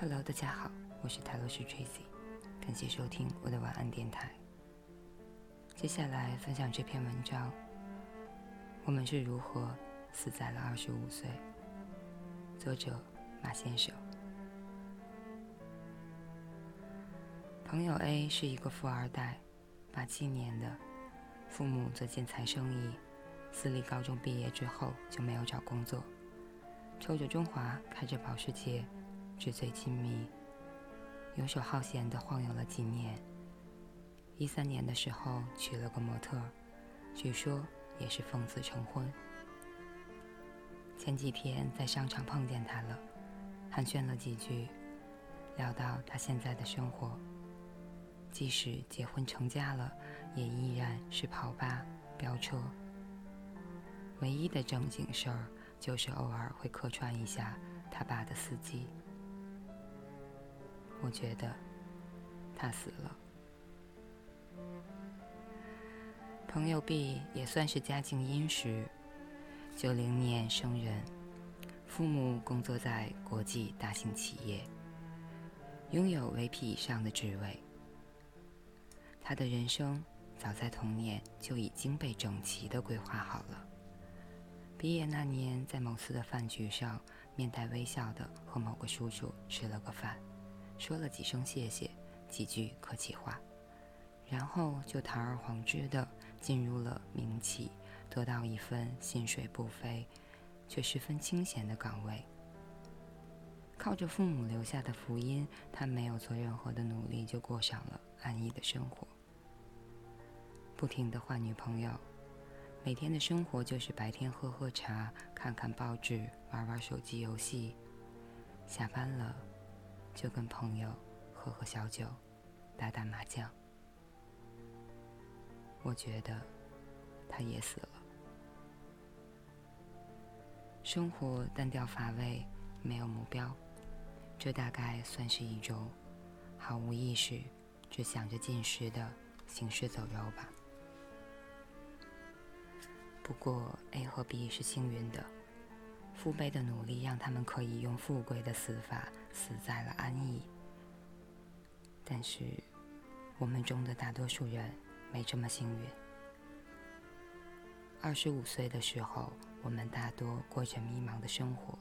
Hello，大家好，我是泰罗斯 Tracy，感谢收听我的晚安电台。接下来分享这篇文章：我们是如何死在了二十五岁。作者马先生。朋友 A 是一个富二代，八七年的，父母做建材生意，私立高中毕业之后就没有找工作，抽着中华，开着保时捷。纸醉金迷，游手好闲的晃悠了几年。一三年的时候娶了个模特，据说也是奉子成婚。前几天在商场碰见他了，寒暄了几句，聊到他现在的生活。即使结婚成家了，也依然是跑吧、飙车。唯一的正经事儿就是偶尔会客串一下他爸的司机。我觉得他死了。朋友 B 也算是家境殷实，九零年生人，父母工作在国际大型企业，拥有 VP 以上的职位。他的人生早在童年就已经被整齐的规划好了。毕业那年，在某次的饭局上，面带微笑的和某个叔叔吃了个饭。说了几声谢谢，几句客气话，然后就堂而皇之的进入了民企，得到一份薪水不菲，却十分清闲的岗位。靠着父母留下的福音，他没有做任何的努力，就过上了安逸的生活。不停的换女朋友，每天的生活就是白天喝喝茶，看看报纸，玩玩手机游戏，下班了。就跟朋友喝喝小酒，打打麻将。我觉得他也死了。生活单调乏味，没有目标，这大概算是一种毫无意识、只想着进食的行尸走肉吧。不过 A 和 B 是幸运的。父辈的努力让他们可以用富贵的死法死在了安逸，但是我们中的大多数人没这么幸运。二十五岁的时候，我们大多过着迷茫的生活，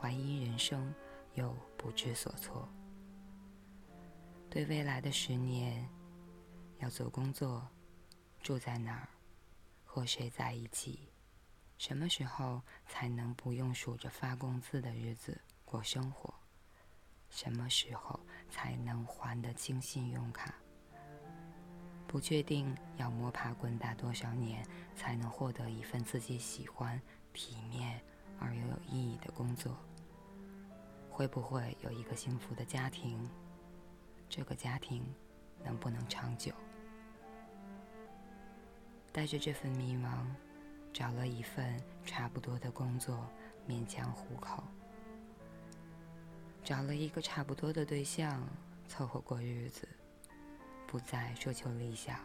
怀疑人生又不知所措，对未来的十年要做工作，住在哪儿，和谁在一起。什么时候才能不用数着发工资的日子过生活？什么时候才能还得清信用卡？不确定要摸爬滚打多少年才能获得一份自己喜欢、体面而又有意义的工作？会不会有一个幸福的家庭？这个家庭能不能长久？带着这份迷茫。找了一份差不多的工作，勉强糊口；找了一个差不多的对象，凑合过日子，不再奢求理想，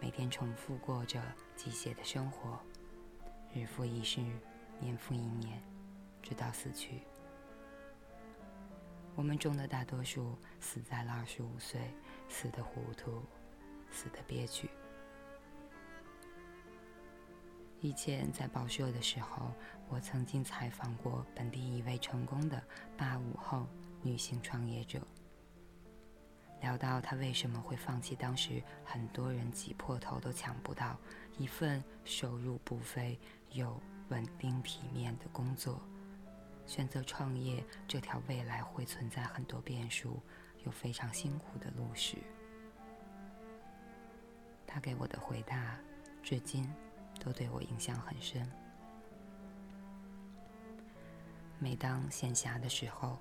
每天重复过着机械的生活，日复一日，年复一年，直到死去。我们中的大多数死在了二十五岁，死的糊涂，死的憋屈。以前在报社的时候，我曾经采访过本地一位成功的八五后女性创业者，聊到她为什么会放弃当时很多人挤破头都抢不到一份收入不菲又稳定体面的工作，选择创业这条未来会存在很多变数又非常辛苦的路时，她给我的回答，至今。都对我影响很深。每当闲暇的时候，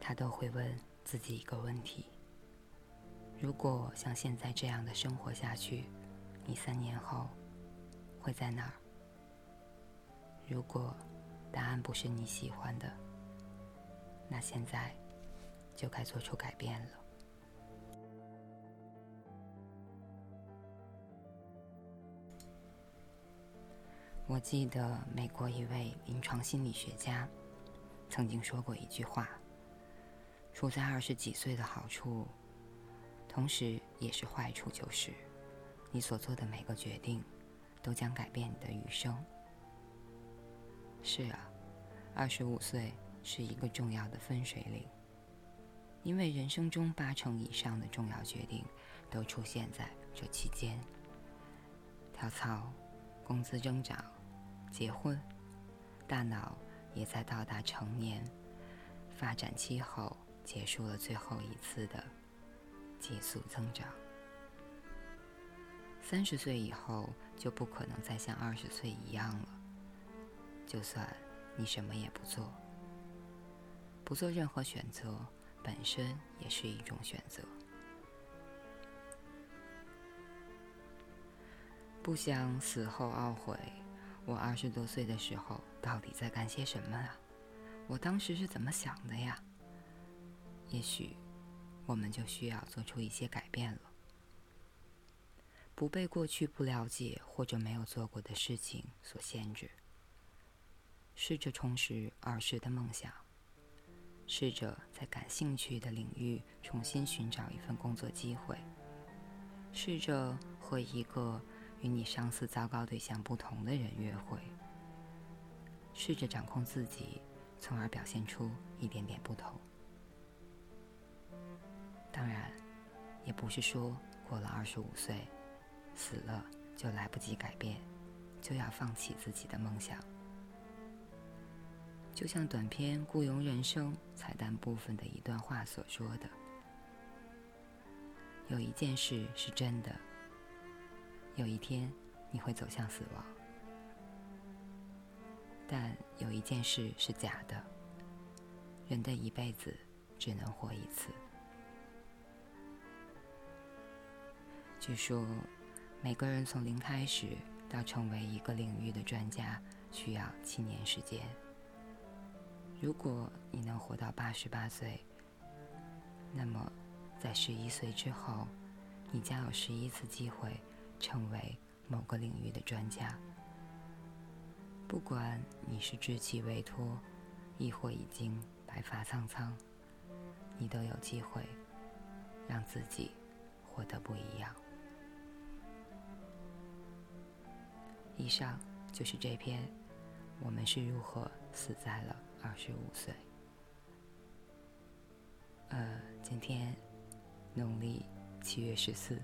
他都会问自己一个问题：如果像现在这样的生活下去，你三年后会在哪儿？如果答案不是你喜欢的，那现在就该做出改变了。我记得美国一位临床心理学家曾经说过一句话：“处在二十几岁的好处，同时也是坏处，就是你所做的每个决定都将改变你的余生。”是啊，二十五岁是一个重要的分水岭，因为人生中八成以上的重要决定都出现在这期间。跳槽，工资增长。结婚，大脑也在到达成年发展期后结束了最后一次的急速增长。三十岁以后就不可能再像二十岁一样了。就算你什么也不做，不做任何选择，本身也是一种选择。不想死后懊悔。我二十多岁的时候，到底在干些什么啊？我当时是怎么想的呀？也许，我们就需要做出一些改变了。不被过去不了解或者没有做过的事情所限制，试着重拾儿时的梦想，试着在感兴趣的领域重新寻找一份工作机会，试着和一个。与你相似糟糕对象不同的人约会，试着掌控自己，从而表现出一点点不同。当然，也不是说过了二十五岁，死了就来不及改变，就要放弃自己的梦想。就像短片《雇佣人生》彩蛋部分的一段话所说的：“有一件事是真的。”有一天，你会走向死亡，但有一件事是假的：人的一辈子只能活一次。据说，每个人从零开始到成为一个领域的专家，需要七年时间。如果你能活到八十八岁，那么在十一岁之后，你将有十一次机会。成为某个领域的专家，不管你是稚气未脱，亦或已经白发苍苍，你都有机会让自己活得不一样。以上就是这篇《我们是如何死在了二十五岁》。呃，今天农历七月十四。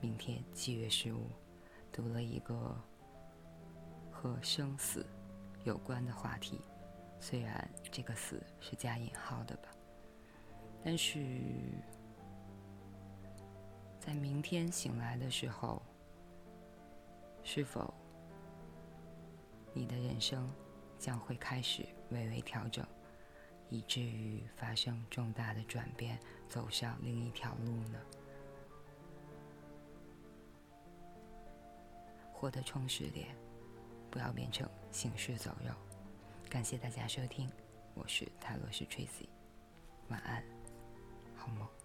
明天七月十五，读了一个和生死有关的话题，虽然这个“死”是加引号的吧，但是在明天醒来的时候，是否你的人生将会开始微微调整，以至于发生重大的转变，走上另一条路呢？活得充实点，不要变成行尸走肉。感谢大家收听，我是泰罗斯 Tracy，晚安，好梦。